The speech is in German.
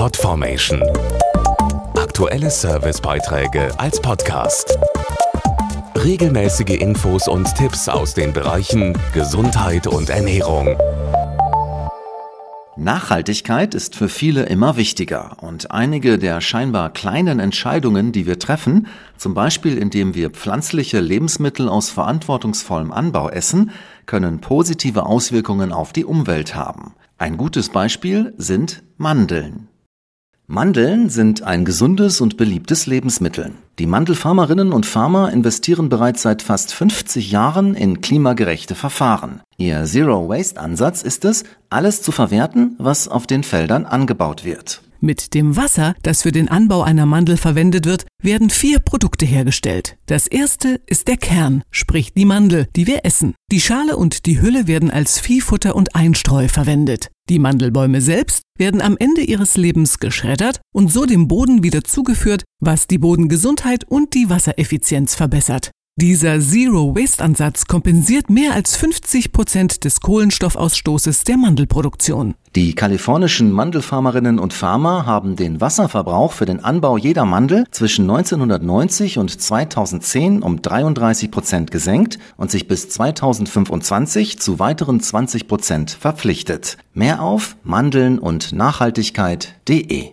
Podformation. Aktuelle Servicebeiträge als Podcast. Regelmäßige Infos und Tipps aus den Bereichen Gesundheit und Ernährung. Nachhaltigkeit ist für viele immer wichtiger und einige der scheinbar kleinen Entscheidungen, die wir treffen, zum Beispiel indem wir pflanzliche Lebensmittel aus verantwortungsvollem Anbau essen, können positive Auswirkungen auf die Umwelt haben. Ein gutes Beispiel sind Mandeln. Mandeln sind ein gesundes und beliebtes Lebensmittel. Die Mandelfarmerinnen und Farmer investieren bereits seit fast 50 Jahren in klimagerechte Verfahren. Ihr Zero-Waste-Ansatz ist es, alles zu verwerten, was auf den Feldern angebaut wird. Mit dem Wasser, das für den Anbau einer Mandel verwendet wird, werden vier Produkte hergestellt. Das erste ist der Kern, sprich die Mandel, die wir essen. Die Schale und die Hülle werden als Viehfutter und Einstreu verwendet. Die Mandelbäume selbst werden am Ende ihres Lebens geschreddert und so dem Boden wieder zugeführt, was die Bodengesundheit und die Wassereffizienz verbessert. Dieser Zero-Waste-Ansatz kompensiert mehr als 50 Prozent des Kohlenstoffausstoßes der Mandelproduktion. Die kalifornischen Mandelfarmerinnen und Farmer haben den Wasserverbrauch für den Anbau jeder Mandel zwischen 1990 und 2010 um 33 Prozent gesenkt und sich bis 2025 zu weiteren 20 Prozent verpflichtet. Mehr auf mandeln und Nachhaltigkeit.de.